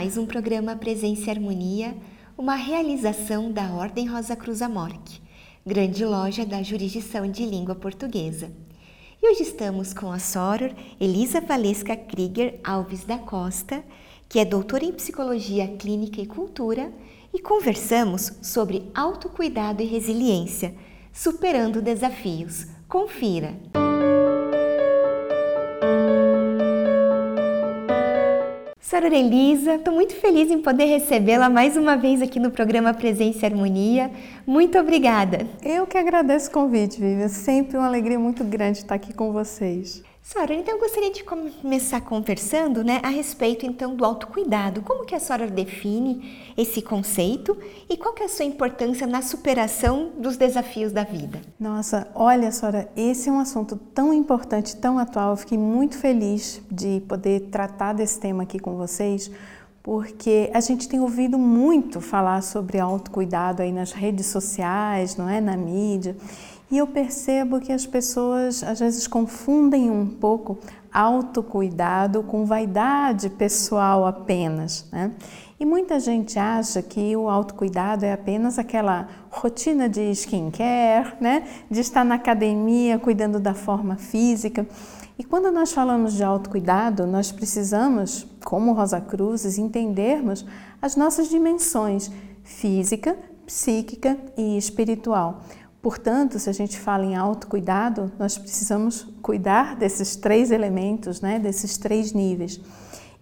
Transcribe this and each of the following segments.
mais um programa Presença e Harmonia, uma realização da Ordem Rosa Cruz Amorque, grande loja da jurisdição de língua portuguesa. E hoje estamos com a Soror Elisa Valesca Krieger Alves da Costa, que é doutora em Psicologia Clínica e Cultura, e conversamos sobre autocuidado e resiliência, superando desafios. Confira! Senhora Elisa, estou muito feliz em poder recebê-la mais uma vez aqui no programa Presença e Harmonia. Muito obrigada. Eu que agradeço o convite, Vivian. Sempre uma alegria muito grande estar aqui com vocês. Sora, então eu gostaria de começar conversando né, a respeito então do autocuidado. Como que a Sora define esse conceito e qual que é a sua importância na superação dos desafios da vida? Nossa, olha Sora, esse é um assunto tão importante, tão atual. Eu fiquei muito feliz de poder tratar desse tema aqui com vocês, porque a gente tem ouvido muito falar sobre autocuidado aí nas redes sociais, não é, na mídia. E eu percebo que as pessoas às vezes confundem um pouco autocuidado com vaidade pessoal apenas. Né? E muita gente acha que o autocuidado é apenas aquela rotina de skincare, né? de estar na academia cuidando da forma física. E quando nós falamos de autocuidado, nós precisamos, como Rosa Cruzes, entendermos as nossas dimensões física, psíquica e espiritual. Portanto, se a gente fala em autocuidado, nós precisamos cuidar desses três elementos, né, desses três níveis.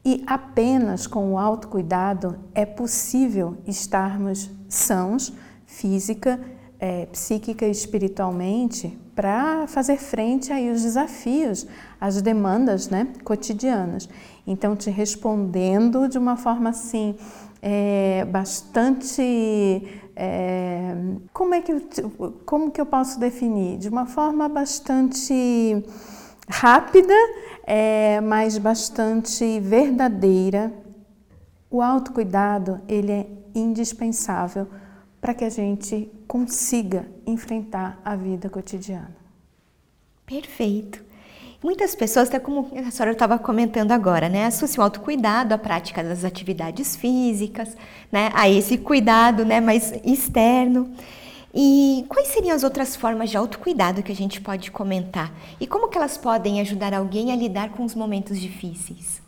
E apenas com o autocuidado é possível estarmos sãos, física, é, psíquica e espiritualmente, para fazer frente aí aos desafios, às demandas né, cotidianas. Então, te respondendo de uma forma assim, é, bastante é, como é que eu, como que eu posso definir? De uma forma bastante rápida, é, mas bastante verdadeira. O autocuidado ele é indispensável para que a gente consiga enfrentar a vida cotidiana. Perfeito. Muitas pessoas, até como a senhora estava comentando agora, né, associam autocuidado à prática das atividades físicas, né, a esse cuidado né, mais externo. E quais seriam as outras formas de autocuidado que a gente pode comentar? E como que elas podem ajudar alguém a lidar com os momentos difíceis?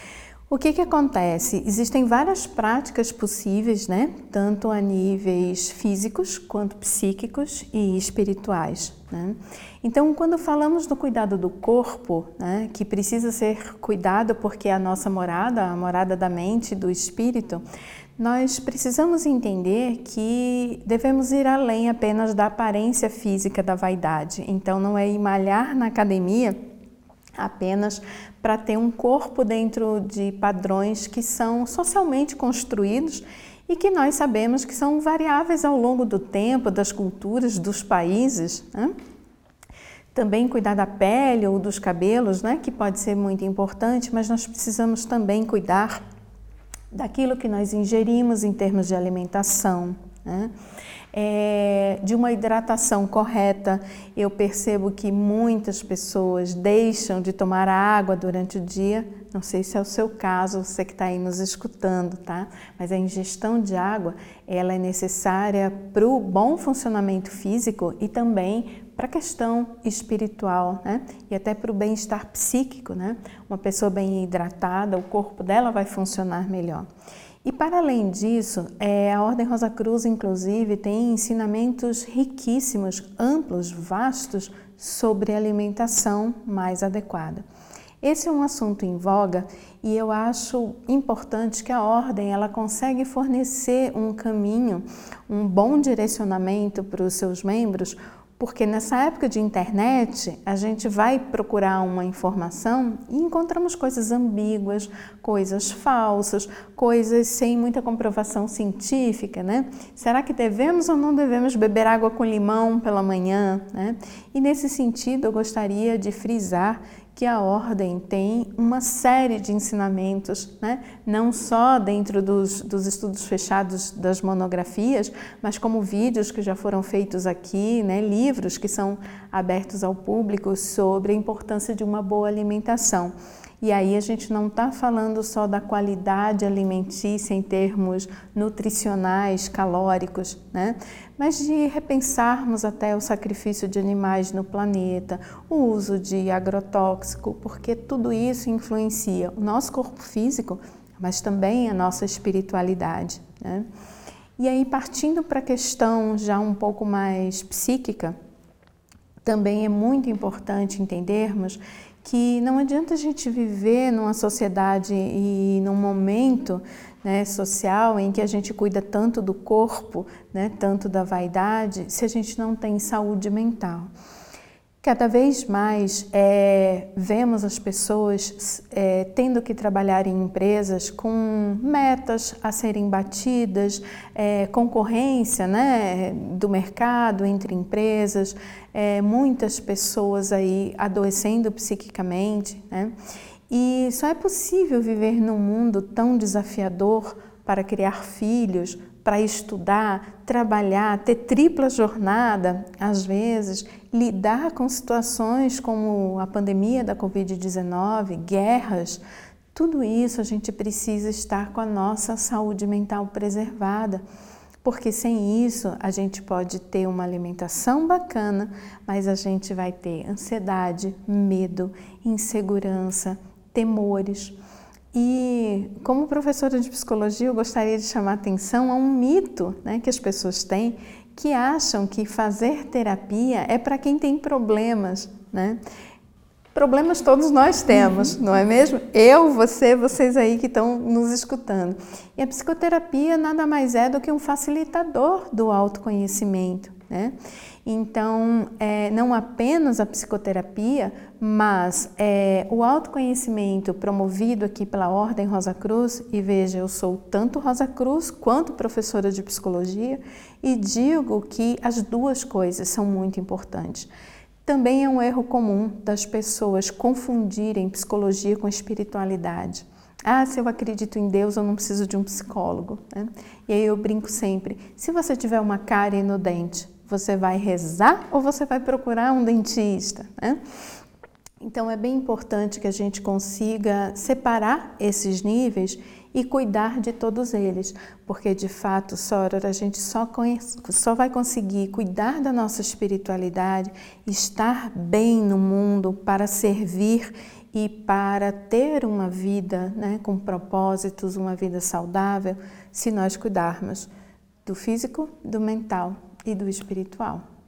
O que, que acontece? Existem várias práticas possíveis, né? tanto a níveis físicos quanto psíquicos e espirituais. Né? Então, quando falamos do cuidado do corpo, né, que precisa ser cuidado porque é a nossa morada, a morada da mente do espírito, nós precisamos entender que devemos ir além apenas da aparência física da vaidade. Então, não é malhar na academia apenas para ter um corpo dentro de padrões que são socialmente construídos e que nós sabemos que são variáveis ao longo do tempo, das culturas, dos países. Né? Também cuidar da pele ou dos cabelos, né? que pode ser muito importante, mas nós precisamos também cuidar daquilo que nós ingerimos em termos de alimentação. Né? É, de uma hidratação correta. Eu percebo que muitas pessoas deixam de tomar água durante o dia. Não sei se é o seu caso, você que está aí nos escutando, tá? Mas a ingestão de água ela é necessária para o bom funcionamento físico e também para a questão espiritual, né? E até para o bem-estar psíquico, né? Uma pessoa bem hidratada, o corpo dela vai funcionar melhor. E para além disso, é, a Ordem Rosa Cruz, inclusive, tem ensinamentos riquíssimos, amplos, vastos sobre alimentação mais adequada. Esse é um assunto em voga e eu acho importante que a ordem ela consegue fornecer um caminho, um bom direcionamento para os seus membros, porque nessa época de internet, a gente vai procurar uma informação e encontramos coisas ambíguas, coisas falsas, coisas sem muita comprovação científica, né? Será que devemos ou não devemos beber água com limão pela manhã, né? E nesse sentido, eu gostaria de frisar que a ordem tem uma série de ensinamentos, né? não só dentro dos, dos, estudos fechados das monografias, mas como vídeos que já foram feitos aqui, né? livros que são abertos ao público sobre a importância de uma boa alimentação. E aí a gente não está falando só da qualidade alimentícia em termos nutricionais, calóricos, né? mas de repensarmos até o sacrifício de animais no planeta, o uso de agrotóxico, porque tudo isso influencia o nosso corpo físico, mas também a nossa espiritualidade. Né? E aí, partindo para a questão já um pouco mais psíquica, também é muito importante entendermos que não adianta a gente viver numa sociedade e num momento né, social em que a gente cuida tanto do corpo, né, tanto da vaidade, se a gente não tem saúde mental. Cada vez mais é, vemos as pessoas é, tendo que trabalhar em empresas com metas a serem batidas, é, concorrência né, do mercado entre empresas, é, muitas pessoas aí adoecendo psiquicamente. Né? E só é possível viver num mundo tão desafiador para criar filhos, para estudar, trabalhar, ter tripla jornada, às vezes, lidar com situações como a pandemia da Covid-19, guerras, tudo isso a gente precisa estar com a nossa saúde mental preservada, porque sem isso a gente pode ter uma alimentação bacana, mas a gente vai ter ansiedade, medo, insegurança, temores. E como professora de psicologia, eu gostaria de chamar atenção a um mito né, que as pessoas têm que acham que fazer terapia é para quem tem problemas, né? Problemas todos nós temos, não é mesmo? Eu, você, vocês aí que estão nos escutando. E a psicoterapia nada mais é do que um facilitador do autoconhecimento, né? Então, é, não apenas a psicoterapia, mas é, o autoconhecimento promovido aqui pela Ordem Rosa Cruz, e veja, eu sou tanto Rosa Cruz quanto professora de psicologia, e digo que as duas coisas são muito importantes. Também é um erro comum das pessoas confundirem psicologia com espiritualidade. Ah, se eu acredito em Deus, eu não preciso de um psicólogo. Né? E aí eu brinco sempre: se você tiver uma cárie no dente, você vai rezar ou você vai procurar um dentista? Né? Então é bem importante que a gente consiga separar esses níveis e cuidar de todos eles, porque de fato, Soror, a gente só, conhece, só vai conseguir cuidar da nossa espiritualidade, estar bem no mundo para servir e para ter uma vida né, com propósitos, uma vida saudável, se nós cuidarmos do físico, do mental e do espiritual.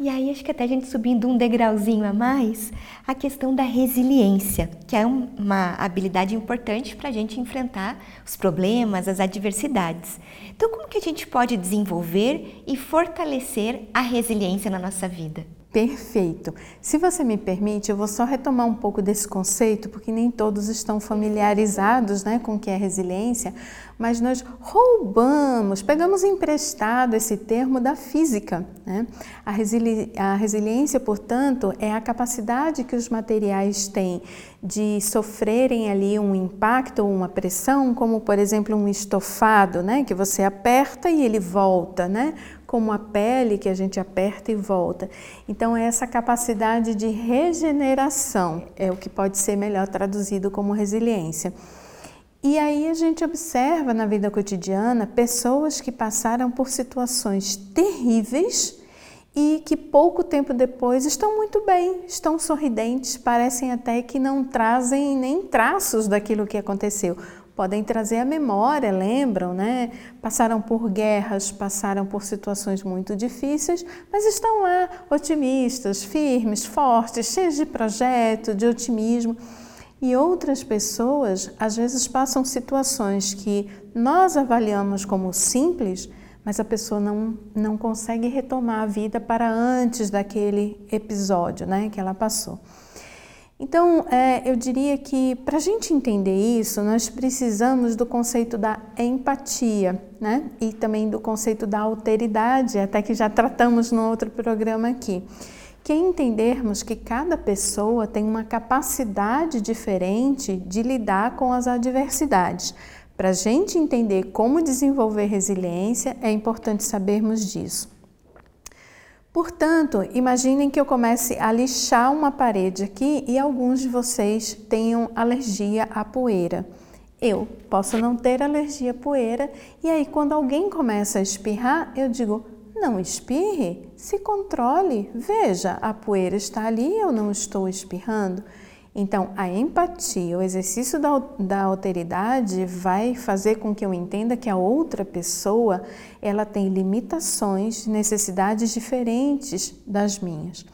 E aí, acho que até a gente subindo um degrauzinho a mais, a questão da resiliência, que é uma habilidade importante para a gente enfrentar os problemas, as adversidades. Então, como que a gente pode desenvolver e fortalecer a resiliência na nossa vida? Perfeito. Se você me permite, eu vou só retomar um pouco desse conceito, porque nem todos estão familiarizados né, com o que é resiliência, mas nós roubamos, pegamos emprestado esse termo da física. Né? A, resili a resiliência, portanto, é a capacidade que os materiais têm de sofrerem ali um impacto ou uma pressão, como por exemplo um estofado, né, que você aperta e ele volta, né? Como a pele que a gente aperta e volta. Então, é essa capacidade de regeneração é o que pode ser melhor traduzido como resiliência. E aí a gente observa na vida cotidiana pessoas que passaram por situações terríveis e que pouco tempo depois estão muito bem, estão sorridentes, parecem até que não trazem nem traços daquilo que aconteceu podem trazer a memória, lembram, né? Passaram por guerras, passaram por situações muito difíceis, mas estão lá otimistas, firmes, fortes, cheios de projeto, de otimismo. E outras pessoas às vezes passam situações que nós avaliamos como simples, mas a pessoa não, não consegue retomar a vida para antes daquele episódio né, que ela passou. Então, é, eu diria que para a gente entender isso, nós precisamos do conceito da empatia, né? E também do conceito da alteridade, até que já tratamos no outro programa aqui. Que é entendermos que cada pessoa tem uma capacidade diferente de lidar com as adversidades. Para a gente entender como desenvolver resiliência, é importante sabermos disso. Portanto, imaginem que eu comece a lixar uma parede aqui e alguns de vocês tenham alergia à poeira. Eu posso não ter alergia à poeira e aí quando alguém começa a espirrar, eu digo: não espirre, se controle, veja, a poeira está ali, eu não estou espirrando. Então, a empatia, o exercício da, da alteridade vai fazer com que eu entenda que a outra pessoa ela tem limitações, necessidades diferentes das minhas.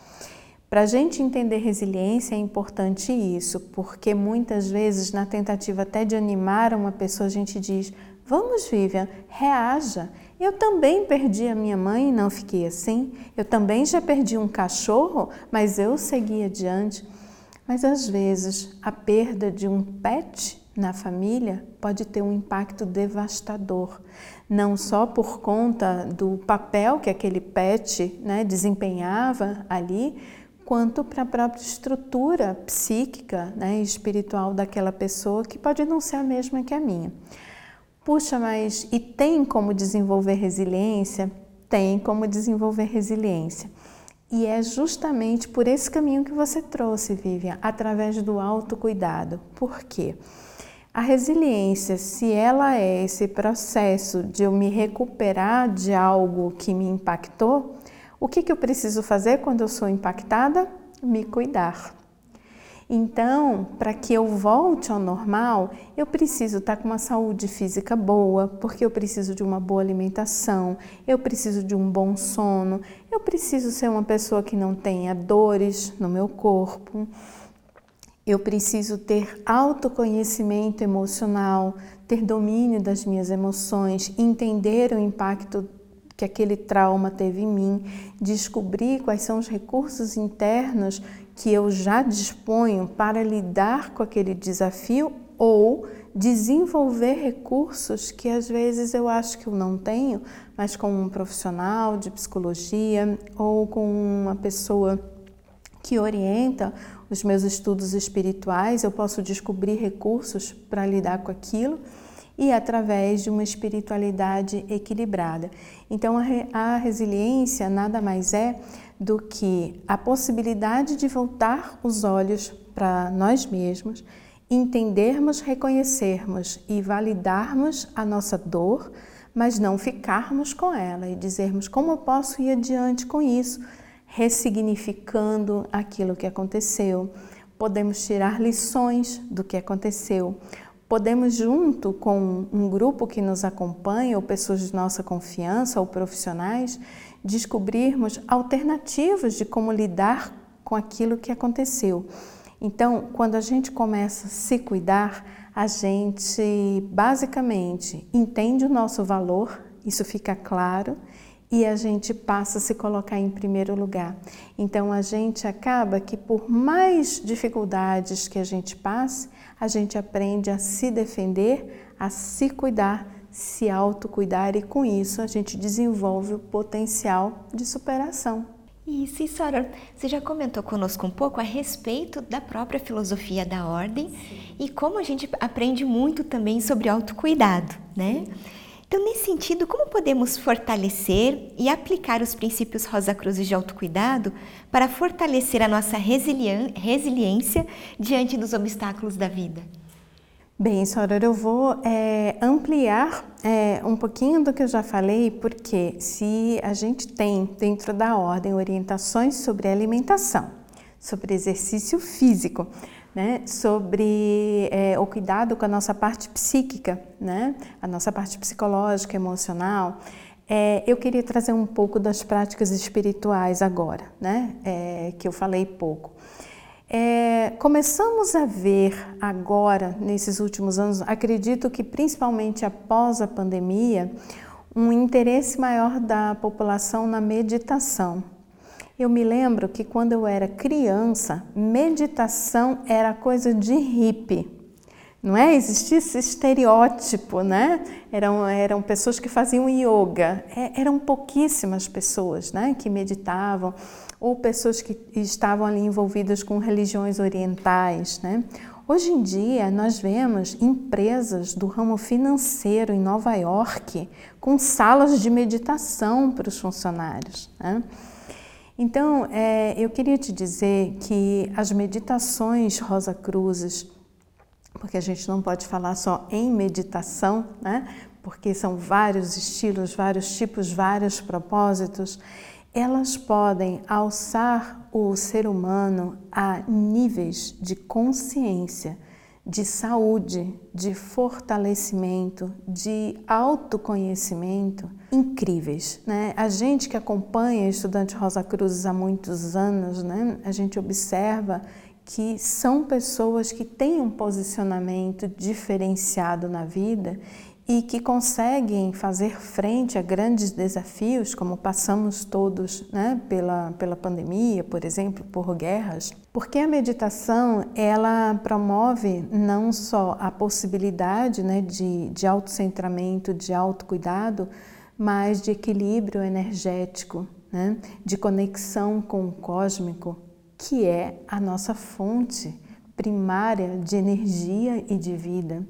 Para a gente entender resiliência é importante isso, porque muitas vezes, na tentativa até de animar uma pessoa, a gente diz: Vamos, Vivian, reaja. Eu também perdi a minha mãe e não fiquei assim. Eu também já perdi um cachorro, mas eu segui adiante. Mas às vezes a perda de um pet na família pode ter um impacto devastador, não só por conta do papel que aquele pet né, desempenhava ali, quanto para a própria estrutura psíquica né, e espiritual daquela pessoa, que pode não ser a mesma que a minha. Puxa, mas e tem como desenvolver resiliência? Tem como desenvolver resiliência. E é justamente por esse caminho que você trouxe, Vivian, através do autocuidado. Por quê? A resiliência, se ela é esse processo de eu me recuperar de algo que me impactou, o que, que eu preciso fazer quando eu sou impactada? Me cuidar. Então, para que eu volte ao normal, eu preciso estar com uma saúde física boa, porque eu preciso de uma boa alimentação, eu preciso de um bom sono, eu preciso ser uma pessoa que não tenha dores no meu corpo. Eu preciso ter autoconhecimento emocional, ter domínio das minhas emoções, entender o impacto que aquele trauma teve em mim, descobrir quais são os recursos internos que eu já disponho para lidar com aquele desafio ou desenvolver recursos que às vezes eu acho que eu não tenho, mas com um profissional de psicologia ou com uma pessoa que orienta os meus estudos espirituais, eu posso descobrir recursos para lidar com aquilo e através de uma espiritualidade equilibrada. Então, a, resiliência nada mais é do que a possibilidade de voltar os olhos para nós mesmos, entendermos, reconhecermos e validarmos a nossa dor, mas não ficarmos com ela e dizermos como eu posso ir adiante com isso, ressignificando aquilo que aconteceu. Podemos tirar lições do que aconteceu. Podemos, junto com um grupo que nos acompanha, ou pessoas de nossa confiança, ou profissionais, descobrirmos alternativas de como lidar com aquilo que aconteceu. Então, quando a gente começa a se cuidar, a gente basicamente entende o nosso valor, isso fica claro, e a gente passa a se colocar em primeiro lugar. Então a gente acaba que por mais dificuldades que a gente passe, a gente aprende a se defender, a se cuidar, se autocuidar e com isso a gente desenvolve o potencial de superação. Isso, e Sora, você já comentou conosco um pouco a respeito da própria filosofia da ordem Sim. e como a gente aprende muito também sobre autocuidado, né? Então, nesse sentido, como podemos fortalecer e aplicar os princípios Rosa Cruzes de autocuidado para fortalecer a nossa resiliência diante dos obstáculos da vida? Bem, Soror, eu vou é, ampliar é, um pouquinho do que eu já falei, porque se a gente tem dentro da ordem orientações sobre alimentação, sobre exercício físico, né, sobre é, o cuidado com a nossa parte psíquica, né, a nossa parte psicológica, emocional, é, eu queria trazer um pouco das práticas espirituais agora, né, é, que eu falei pouco. É, começamos a ver agora, nesses últimos anos, acredito que principalmente após a pandemia, um interesse maior da população na meditação. Eu me lembro que quando eu era criança, meditação era coisa de hippie. Não é? Existia esse estereótipo, né? Eram, eram pessoas que faziam yoga. É, eram pouquíssimas pessoas né, que meditavam ou pessoas que estavam ali envolvidas com religiões orientais. Né? Hoje em dia, nós vemos empresas do ramo financeiro em Nova York com salas de meditação para os funcionários. Né? Então, é, eu queria te dizer que as meditações Rosa Cruzes, porque a gente não pode falar só em meditação, né? porque são vários estilos, vários tipos, vários propósitos, elas podem alçar o ser humano a níveis de consciência, de saúde, de fortalecimento, de autoconhecimento incríveis. Né? A gente que acompanha Estudante Rosa Cruz há muitos anos, né? a gente observa que são pessoas que têm um posicionamento diferenciado na vida e que conseguem fazer frente a grandes desafios, como passamos todos né, pela, pela pandemia, por exemplo, por guerras, porque a meditação ela promove não só a possibilidade né, de, de autocentramento, de autocuidado, mas de equilíbrio energético, né, de conexão com o cósmico, que é a nossa fonte primária de energia e de vida.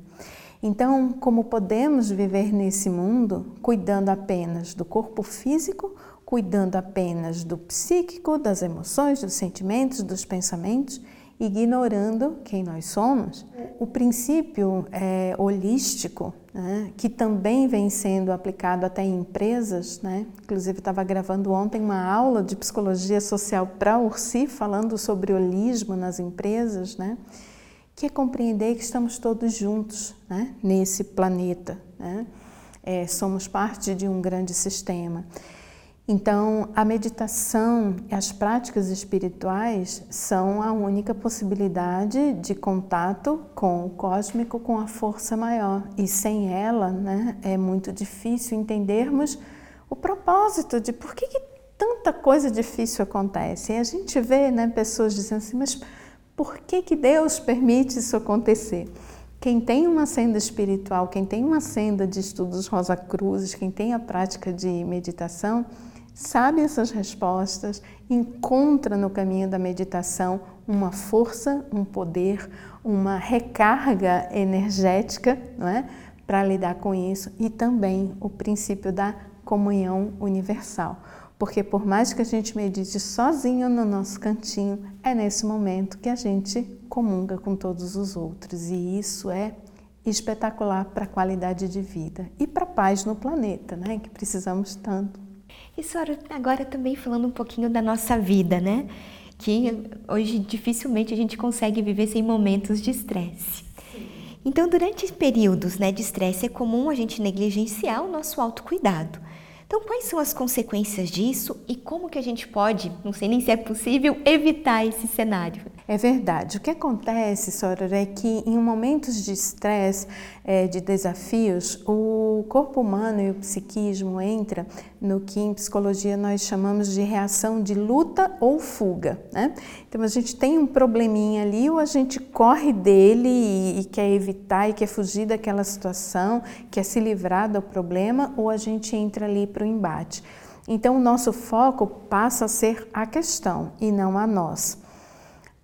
Então, como podemos viver nesse mundo cuidando apenas do corpo físico, cuidando apenas do psíquico, das emoções, dos sentimentos, dos pensamentos, ignorando quem nós somos? O princípio é, holístico, né, que também vem sendo aplicado até em empresas, né? inclusive estava gravando ontem uma aula de psicologia social para a Ursi, falando sobre holismo nas empresas, né? Que é compreender que estamos todos juntos né, nesse planeta. Né? É, somos parte de um grande sistema. Então, a meditação e as práticas espirituais são a única possibilidade de contato com o cósmico, com a força maior. E sem ela, né, é muito difícil entendermos o propósito de por que, que tanta coisa difícil acontece. E a gente vê né, pessoas dizendo assim, mas por que, que Deus permite isso acontecer? Quem tem uma senda espiritual, quem tem uma senda de estudos Rosa Cruzes, quem tem a prática de meditação, sabe essas respostas, encontra no caminho da meditação uma força, um poder, uma recarga energética não é? para lidar com isso e também o princípio da comunhão universal. Porque por mais que a gente medite sozinho no nosso cantinho, é nesse momento que a gente comunga com todos os outros. E isso é espetacular para a qualidade de vida e para a paz no planeta, né? Que precisamos tanto. E senhora, agora também falando um pouquinho da nossa vida, né? Que hoje dificilmente a gente consegue viver sem momentos de estresse. Então, durante períodos né, de estresse, é comum a gente negligenciar o nosso autocuidado. Então, quais são as consequências disso e como que a gente pode, não sei nem se é possível, evitar esse cenário? É verdade. O que acontece, Soror, é que em momentos de estresse, é, de desafios, o corpo humano e o psiquismo entra no que em psicologia nós chamamos de reação de luta ou fuga. Né? Então a gente tem um probleminha ali, ou a gente corre dele e, e quer evitar e quer fugir daquela situação, quer se livrar do problema, ou a gente entra ali para o embate. Então o nosso foco passa a ser a questão e não a nós.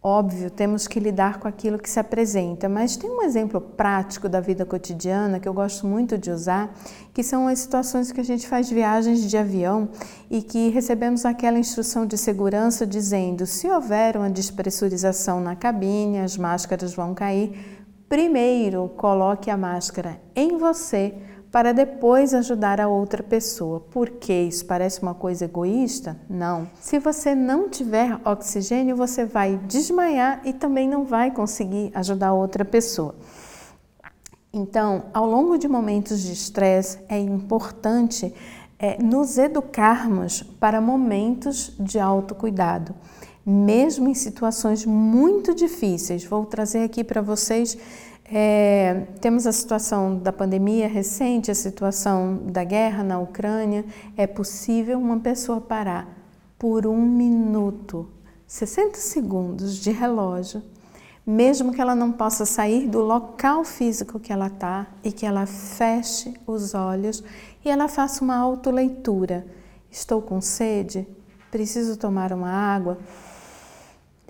Óbvio, temos que lidar com aquilo que se apresenta, mas tem um exemplo prático da vida cotidiana que eu gosto muito de usar, que são as situações que a gente faz viagens de avião e que recebemos aquela instrução de segurança dizendo: se houver uma despressurização na cabine, as máscaras vão cair. Primeiro, coloque a máscara em você para depois ajudar a outra pessoa. Por que isso parece uma coisa egoísta? Não. Se você não tiver oxigênio, você vai desmaiar e também não vai conseguir ajudar a outra pessoa. Então, ao longo de momentos de estresse, é importante é, nos educarmos para momentos de autocuidado, mesmo em situações muito difíceis. Vou trazer aqui para vocês é, temos a situação da pandemia recente, a situação da guerra na Ucrânia. É possível uma pessoa parar por um minuto, 60 segundos de relógio, mesmo que ela não possa sair do local físico que ela está e que ela feche os olhos e ela faça uma autoleitura. Estou com sede? Preciso tomar uma água?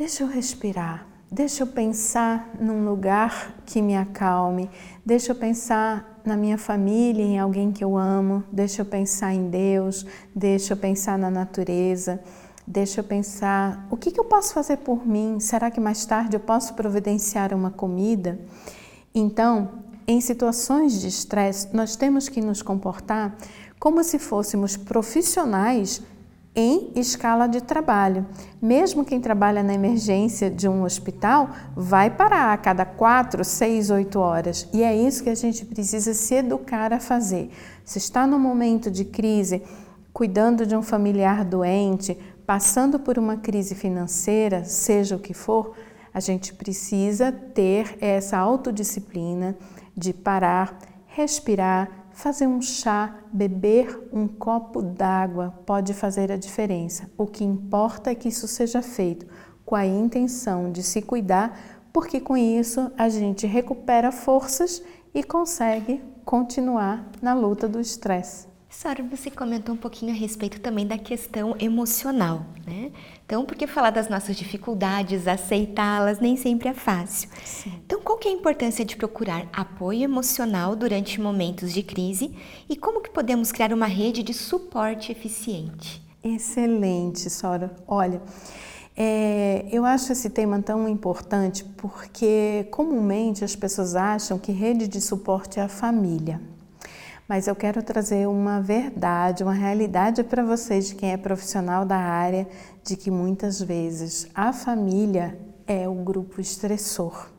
Deixa eu respirar. Deixa eu pensar num lugar que me acalme, deixa eu pensar na minha família, em alguém que eu amo, deixa eu pensar em Deus, deixa eu pensar na natureza, deixa eu pensar: o que, que eu posso fazer por mim? Será que mais tarde eu posso providenciar uma comida? Então, em situações de estresse, nós temos que nos comportar como se fôssemos profissionais em escala de trabalho. Mesmo quem trabalha na emergência de um hospital vai parar a cada quatro, seis, oito horas. E é isso que a gente precisa se educar a fazer. Se está no momento de crise, cuidando de um familiar doente, passando por uma crise financeira, seja o que for, a gente precisa ter essa autodisciplina de parar, respirar, fazer um chá, beber um copo d'água pode fazer a diferença. O que importa é que isso seja feito com a intenção de se cuidar, porque com isso a gente recupera forças e consegue continuar na luta do estresse. Sara, você comentou um pouquinho a respeito também da questão emocional, né? Então, porque falar das nossas dificuldades, aceitá-las, nem sempre é fácil. Sim. Então, qual que é a importância de procurar apoio emocional durante momentos de crise e como que podemos criar uma rede de suporte eficiente? Excelente, Sora. Olha, é, eu acho esse tema tão importante porque comumente as pessoas acham que rede de suporte é a família mas eu quero trazer uma verdade, uma realidade para vocês de quem é profissional da área, de que muitas vezes a família é o grupo estressor.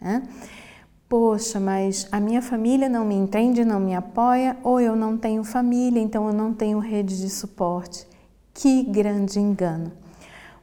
Né? Poxa, mas a minha família não me entende, não me apoia, ou eu não tenho família, então eu não tenho rede de suporte. Que grande engano!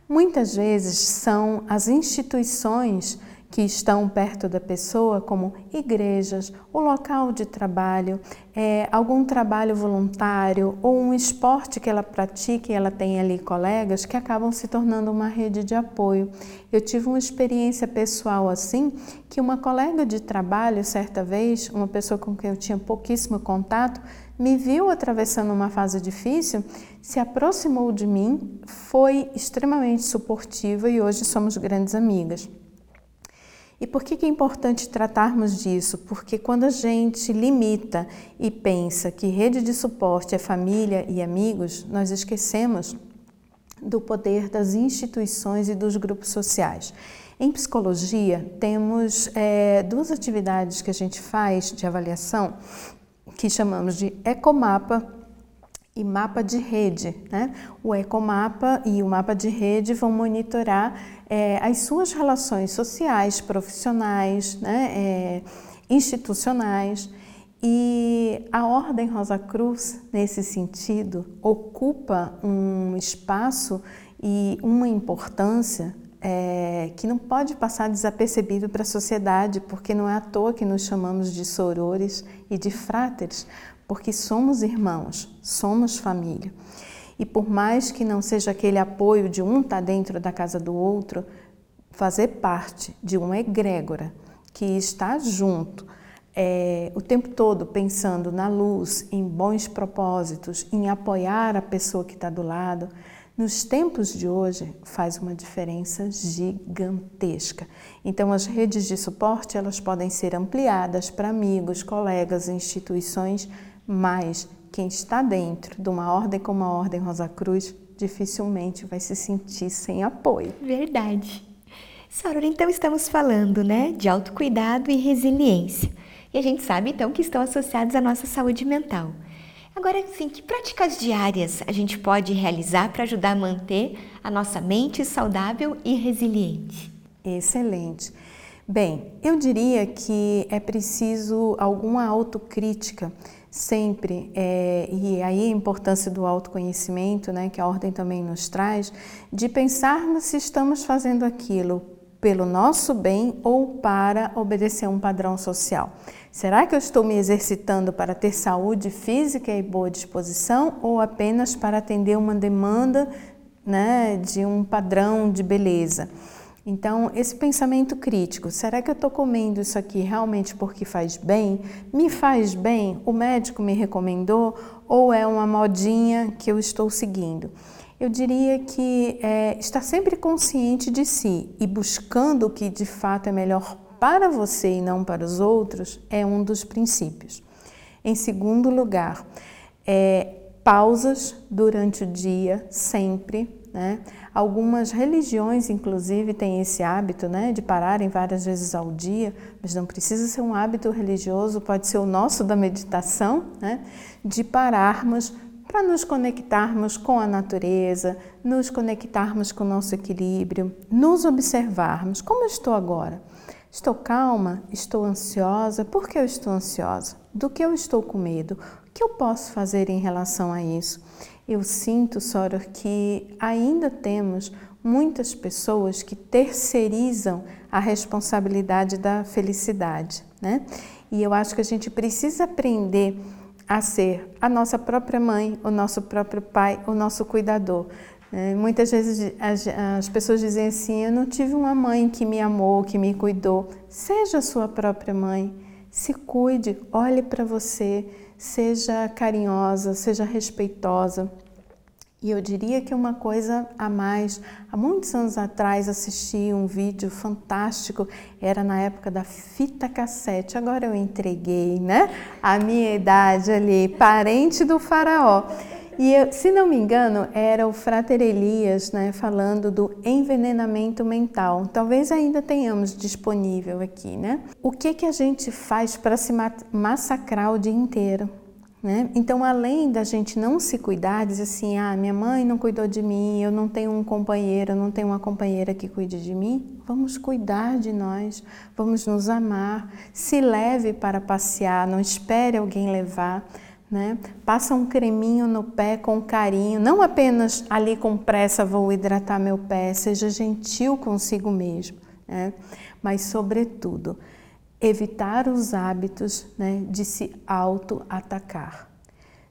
Muitas vezes são as instituições que estão perto da pessoa, como igrejas, o local de trabalho, é, algum trabalho voluntário ou um esporte que ela pratique e ela tem ali colegas que acabam se tornando uma rede de apoio. Eu tive uma experiência pessoal assim, que uma colega de trabalho, certa vez, uma pessoa com quem eu tinha pouquíssimo contato, me viu atravessando uma fase difícil, se aproximou de mim, foi extremamente suportiva e hoje somos grandes amigas. E por que, é importante tratarmos disso? Porque quando a gente limita e pensa que rede de suporte é família e amigos, nós esquecemos do poder das instituições e dos grupos sociais. Em psicologia, temos é, duas atividades que a gente faz de avaliação que chamamos de ecomapa e mapa de rede. Né? O ecomapa e o mapa de rede vão monitorar é, as suas relações sociais, profissionais, né? É, institucionais. E a Ordem Rosa Cruz, nesse sentido, ocupa um espaço e uma importância é, que não pode passar desapercebido para a sociedade, porque não é à toa que nos chamamos de sorores e de fráteres, porque somos irmãos, somos família. E por mais que não seja aquele apoio de um estar tá dentro da casa do outro, fazer parte de uma egrégora que está junto é, o tempo todo pensando na luz, em bons propósitos, em apoiar a pessoa que está do lado, nos tempos de hoje faz uma diferença gigantesca. Então as redes de suporte elas podem ser ampliadas para amigos, colegas, instituições mas quem está dentro de uma ordem como a Ordem Rosa Cruz dificilmente vai se sentir sem apoio. Verdade. Soror, então estamos falando, né, de autocuidado e resiliência. E a gente sabe então que estão associados à nossa saúde mental. Agora, sim, que práticas diárias a gente pode realizar para ajudar a manter a nossa mente saudável e resiliente? Excelente. Bem, eu diria que é preciso alguma autocrítica sempre, é, e aí a importância do autoconhecimento, né, que a ordem também nos traz, de pensarmos se estamos fazendo aquilo pelo nosso bem ou para obedecer um padrão social. Será que eu estou me exercitando para ter saúde física e boa disposição ou apenas para atender uma demanda né, de um padrão de beleza? Então, esse pensamento crítico, será que eu estou comendo isso aqui realmente porque faz bem? Me faz bem? O médico me recomendou? Ou é uma modinha que eu estou seguindo? Eu diria que é, estar sempre consciente de si e buscando o que de fato é melhor para você e não para os outros é um dos princípios. Em segundo lugar, é pausas durante o dia, sempre. Né? Algumas religiões, inclusive, têm esse hábito né, de pararem várias vezes ao dia, mas não precisa ser um hábito religioso, pode ser o nosso da meditação, né, de pararmos para nos conectarmos com a natureza, nos conectarmos com o nosso equilíbrio, nos observarmos. Como eu estou agora? Estou calma? Estou ansiosa? Por que eu estou ansiosa? Do que eu estou com medo? Que eu posso fazer em relação a isso? Eu sinto, Soror, que ainda temos muitas pessoas que terceirizam a responsabilidade da felicidade, né? E eu acho que a gente precisa aprender a ser a nossa própria mãe, o nosso próprio pai, o nosso cuidador. É, muitas vezes as, as, pessoas dizem assim: Eu não tive uma mãe que me amou, que me cuidou. Seja a sua própria mãe, se cuide, olhe para você, seja carinhosa, seja respeitosa. E eu diria que uma coisa a mais, há muitos anos atrás assisti um vídeo fantástico, era na época da fita cassete, agora eu entreguei, né? A minha idade ali, parente do faraó. E eu, se não me engano, era o Frater Elias né, falando do envenenamento mental. Talvez ainda tenhamos disponível aqui, né? O que, que a gente faz para se massacrar o dia inteiro? Né? Então, além da gente não se cuidar, dizer assim: ah, minha mãe não cuidou de mim, eu não tenho um companheiro, não tenho uma companheira que cuide de mim, vamos cuidar de nós, vamos nos amar. Se leve para passear, não espere alguém levar. Né? Passa um creminho no pé com carinho, não apenas ali com pressa vou hidratar meu pé, seja gentil consigo mesmo, né? mas, sobretudo, evitar os hábitos né, de se auto-atacar.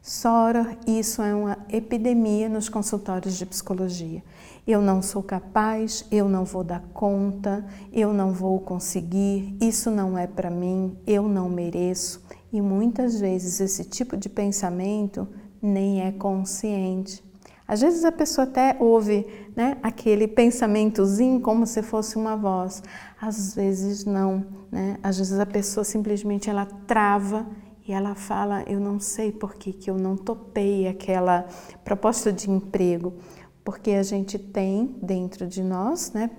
Sora, isso é uma epidemia nos consultórios de psicologia. Eu não sou capaz, eu não vou dar conta, eu não vou conseguir, isso não é para mim, eu não mereço. E muitas vezes esse tipo de pensamento nem é consciente. Às vezes a pessoa até ouve né, aquele pensamentozinho como se fosse uma voz. Às vezes não. Né? Às vezes a pessoa simplesmente ela trava e ela fala: Eu não sei por que, que eu não topei aquela proposta de emprego. Porque a gente tem dentro de nós, né,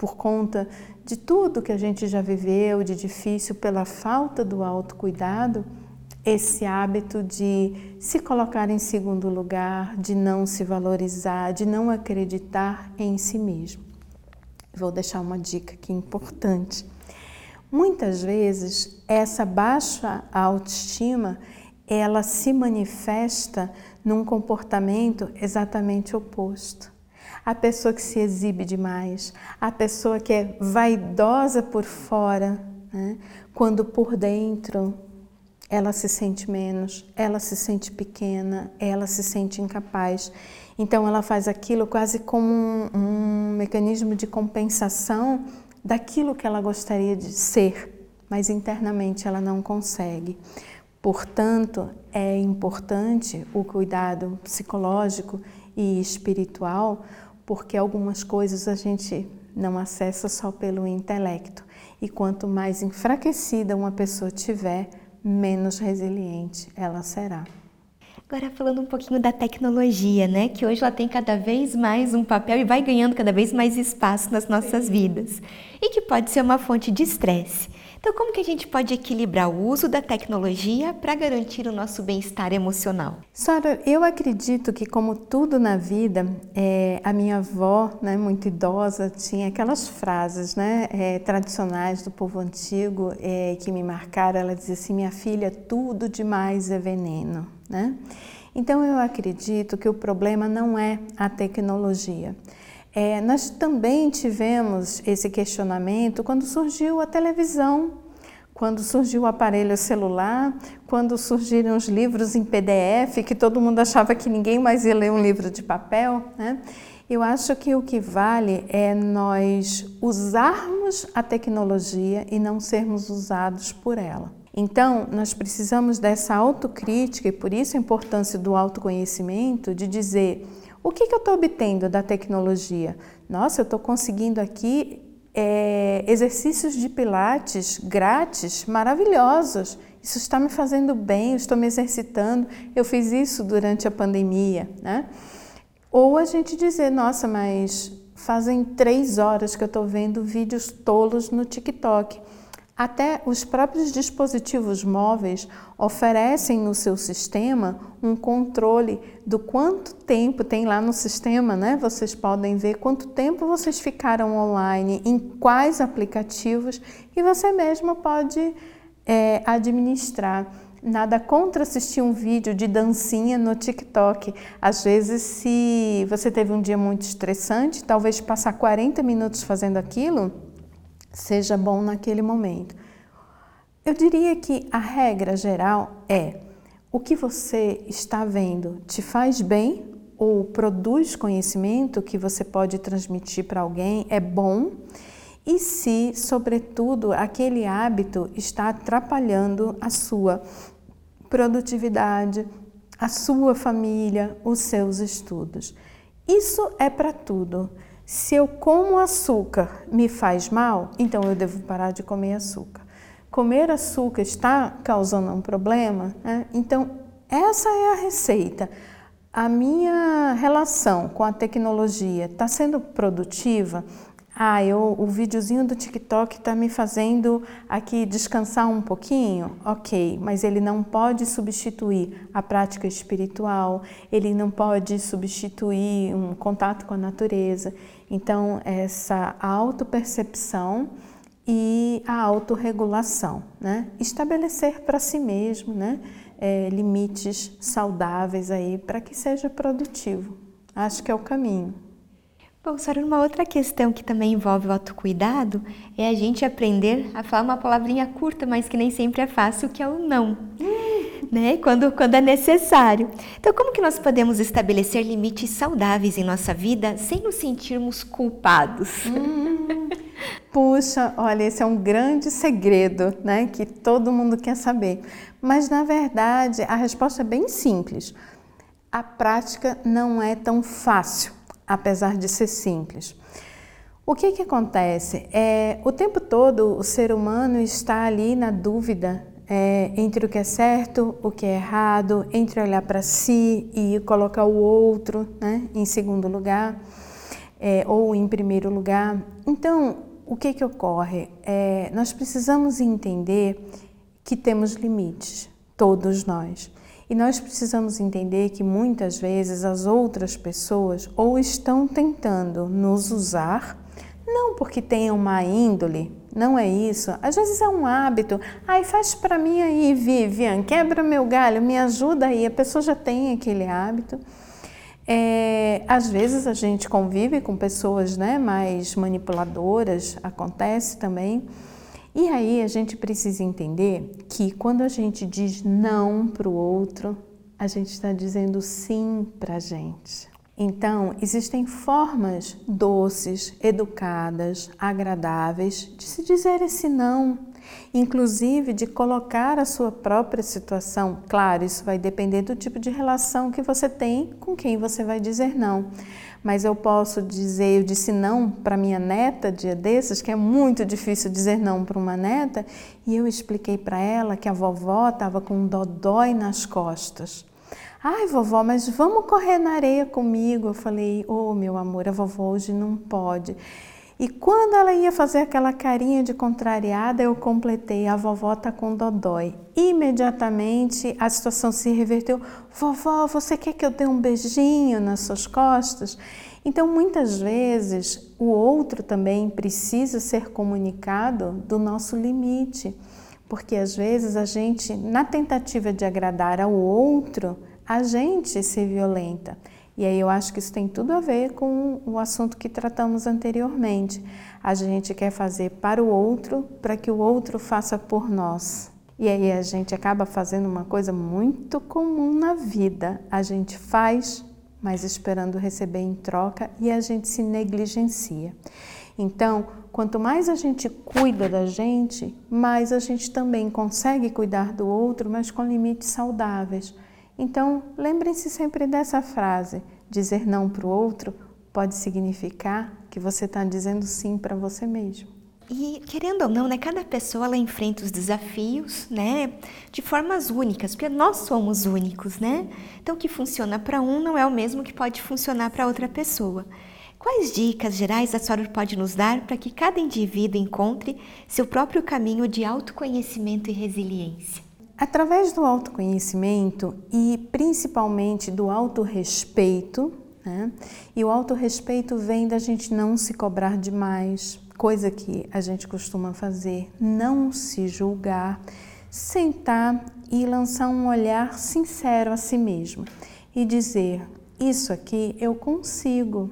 por conta de tudo que a gente já viveu de difícil, pela falta do autocuidado, esse hábito de se colocar em segundo lugar, de não se valorizar, de não acreditar em si mesmo. Vou deixar uma dica aqui importante. Muitas vezes essa baixa autoestima, ela se manifesta num comportamento exatamente oposto. A pessoa que se exibe demais, a pessoa que é vaidosa por fora, né? quando por dentro ela se sente menos, ela se sente pequena, ela se sente incapaz. Então ela faz aquilo quase como um, um mecanismo de compensação daquilo que ela gostaria de ser, mas internamente ela não consegue. Portanto, é importante o cuidado psicológico e espiritual, porque algumas coisas a gente não acessa só pelo intelecto. E quanto mais enfraquecida uma pessoa tiver, menos resiliente ela será. Agora falando um pouquinho da tecnologia, né, que hoje ela tem cada vez mais um papel e vai ganhando cada vez mais espaço nas nossas vidas, e que pode ser uma fonte de estresse. Então, como que a gente pode equilibrar o uso da tecnologia para garantir o nosso bem-estar emocional? Sara, eu acredito que, como tudo na vida, é, a minha avó, né, muito idosa, tinha aquelas frases né, é, tradicionais do povo antigo é, que me marcaram. Ela dizia assim: Minha filha, tudo demais é veneno. Né? Então, eu acredito que o problema não é a tecnologia. É, nós também tivemos esse questionamento quando surgiu a televisão, quando surgiu o aparelho celular, quando surgiram os livros em PDF, que todo mundo achava que ninguém mais ia ler um livro de papel. Né? Eu acho que o que vale é nós usarmos a tecnologia e não sermos usados por ela. Então, nós precisamos dessa autocrítica e por isso a importância do autoconhecimento, de dizer o que, que eu estou obtendo da tecnologia? Nossa, eu estou conseguindo aqui é, exercícios de pilates grátis, maravilhosos. Isso está me fazendo bem, eu estou me exercitando, eu fiz isso durante a pandemia, né? Ou a gente dizer, nossa, mas fazem três horas que eu estou vendo vídeos tolos no TikTok. Até os próprios dispositivos móveis oferecem no seu sistema um controle do quanto tempo tem lá no sistema, né? Vocês podem ver quanto tempo vocês ficaram online, em quais aplicativos, e você mesmo pode é, administrar. Nada contra assistir um vídeo de dancinha no TikTok. Às vezes, se você teve um dia muito estressante, talvez passar 40 minutos fazendo aquilo seja bom naquele momento. Eu diria que a regra geral é: o que você está vendo te faz bem ou produz conhecimento que você pode transmitir para alguém, é bom. E se, sobretudo, aquele hábito está atrapalhando a sua produtividade, a sua família, os seus estudos. Isso é para tudo. Se eu como açúcar me faz mal, então eu devo parar de comer açúcar. Comer açúcar está causando um problema? Né? Então, essa é a receita. A minha relação com a tecnologia está sendo produtiva? Ah, eu, o videozinho do TikTok está me fazendo aqui descansar um pouquinho? Ok, mas ele não pode substituir a prática espiritual, ele não pode substituir um contato com a natureza. Então, essa autopercepção e a autorregulação, né? Estabelecer para si mesmo, né? É, limites saudáveis aí para que seja produtivo. Acho que é o caminho. Bom, Sara, uma outra questão que também envolve o autocuidado é a gente aprender a falar uma palavrinha curta, mas que nem sempre é fácil, que é o não, né? Quando, quando é necessário. Então, como que nós podemos estabelecer limites saudáveis em nossa vida sem nos sentirmos culpados? Hum, puxa, olha, esse é um grande segredo, né? Que todo mundo quer saber. Mas, na verdade, a resposta é bem simples. A prática não é tão fácil apesar de ser simples. O que, que acontece? É, o tempo todo o ser humano está ali na dúvida é, entre o que é certo, o que é errado, entre olhar para si e colocar o outro né, em segundo lugar é, ou em primeiro lugar. Então, o que, que ocorre? É, nós precisamos entender que temos limites, todos nós. E nós precisamos entender que muitas vezes as outras pessoas ou estão tentando nos usar, não porque tenham má índole, não é isso. Às vezes é um hábito. Ai, faz para mim aí, Vivian, quebra meu galho, me ajuda aí. A pessoa já tem aquele hábito. É, às vezes a gente convive com pessoas né, mais manipuladoras, acontece também. E aí a gente precisa entender que quando a gente diz não para o outro, a gente está dizendo sim para a gente. Então, existem formas doces, educadas, agradáveis de se dizer esse não, inclusive de colocar a sua própria situação. Claro, isso vai depender do tipo de relação que você tem com quem você vai dizer não mas eu posso dizer, eu disse não para minha neta dia desses, que é muito difícil dizer não para uma neta, e eu expliquei para ela que a vovó estava com um dodói nas costas. Ai, vovó, mas vamos correr na areia comigo? Eu falei, oh, meu amor, a vovó hoje não pode. E quando ela ia fazer aquela carinha de contrariada, eu completei: a vovó tá com dodói. Imediatamente a situação se reverteu: vovó, você quer que eu dê um beijinho nas suas costas? Então, muitas vezes, o outro também precisa ser comunicado do nosso limite, porque às vezes a gente, na tentativa de agradar ao outro, a gente se violenta. E aí eu acho que isso tem tudo a ver com o assunto que tratamos anteriormente. A gente quer fazer para o outro, para que o outro faça por nós. E aí a gente acaba fazendo uma coisa muito comum na vida. A gente faz, mas esperando receber em troca e a gente se negligencia. Então, quanto mais a gente cuida da gente, mais a gente também consegue cuidar do outro, mas com limites saudáveis. Então, lembrem-se sempre dessa frase: dizer não para o outro pode significar que você está dizendo sim para você mesmo. E querendo ou não, né, cada pessoa ela enfrenta os desafios, né, de formas únicas, porque nós somos únicos, né? Então o que funciona para um não é o mesmo que pode funcionar para outra pessoa. Quais dicas gerais a Soror pode nos dar para que cada indivíduo encontre seu próprio caminho de autoconhecimento e resiliência? Através do autoconhecimento e principalmente do autorrespeito, né? e o autorrespeito vem da gente não se cobrar demais, coisa que a gente costuma fazer, não se julgar, sentar e lançar um olhar sincero a si mesmo e dizer: Isso aqui eu consigo,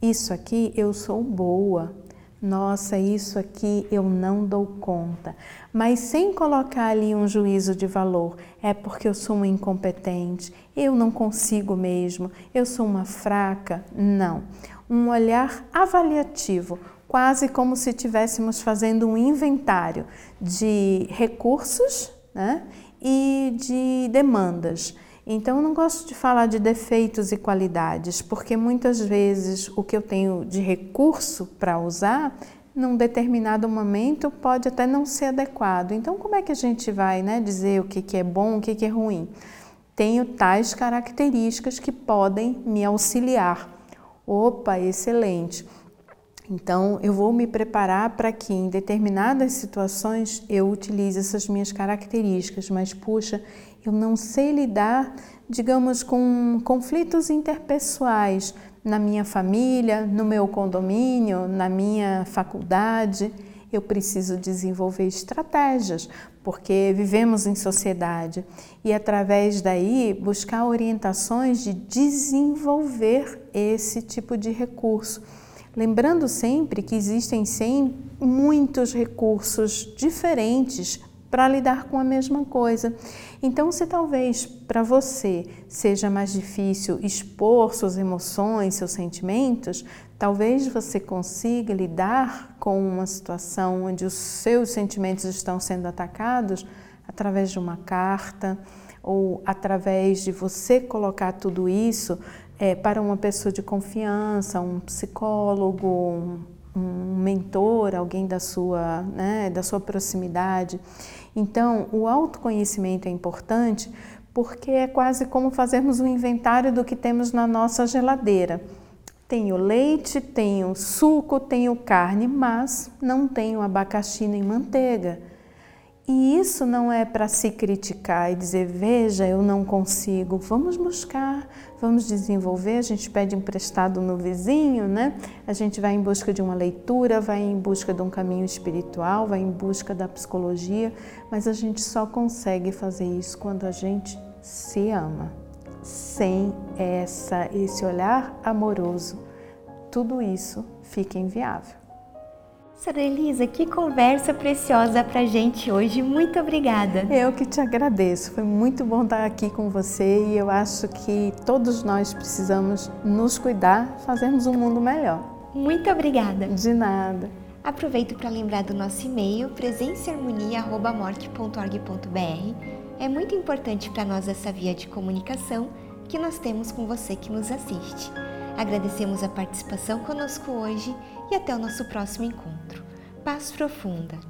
isso aqui eu sou boa, nossa, isso aqui eu não dou conta. Mas sem colocar ali um juízo de valor, é porque eu sou uma incompetente, eu não consigo mesmo, eu sou uma fraca. Não. Um olhar avaliativo, quase como se estivéssemos fazendo um inventário de recursos né, e de demandas. Então, eu não gosto de falar de defeitos e qualidades, porque muitas vezes o que eu tenho de recurso para usar, num determinado momento, pode até não ser adequado. Então, como é que a gente vai né, dizer o que, que é bom, o que, que é ruim? Tenho tais características que podem me auxiliar. Opa, excelente! Então, eu vou me preparar para que em determinadas situações eu utilize essas minhas características, mas puxa, eu não sei lidar, digamos, com conflitos interpessoais na minha família, no meu condomínio, na minha faculdade. Eu preciso desenvolver estratégias, porque vivemos em sociedade e através daí buscar orientações de desenvolver esse tipo de recurso Lembrando sempre que existem sim muitos recursos diferentes para lidar com a mesma coisa. Então, se talvez para você seja mais difícil expor suas emoções, seus sentimentos, talvez você consiga lidar com uma situação onde os seus sentimentos estão sendo atacados através de uma carta ou através de você colocar tudo isso é, para uma pessoa de confiança, um psicólogo, um, um mentor, alguém da sua, né, da sua proximidade. Então, o autoconhecimento é importante porque é quase como fazermos um inventário do que temos na nossa geladeira. Tenho leite, tenho suco, tenho carne, mas não tenho abacaxi nem manteiga. E isso não é para se criticar e dizer, veja, eu não consigo. Vamos buscar, vamos desenvolver. A gente pede emprestado no vizinho, né? A gente vai em busca de uma leitura, vai em busca de um caminho espiritual, vai em busca da psicologia, mas a gente só consegue fazer isso quando a gente se ama. Sem essa, esse olhar amoroso, tudo isso fica inviável. Sra. Elisa, que conversa preciosa para gente hoje. Muito obrigada. Eu que te agradeço. Foi muito bom estar aqui com você e eu acho que todos nós precisamos nos cuidar, fazermos um mundo melhor. Muito obrigada. De nada. Aproveito para lembrar do nosso e-mail presenceharmonia@morte.org.br. É muito importante para nós essa via de comunicação que nós temos com você que nos assiste. Agradecemos a participação conosco hoje e até o nosso próximo encontro. Paz profunda.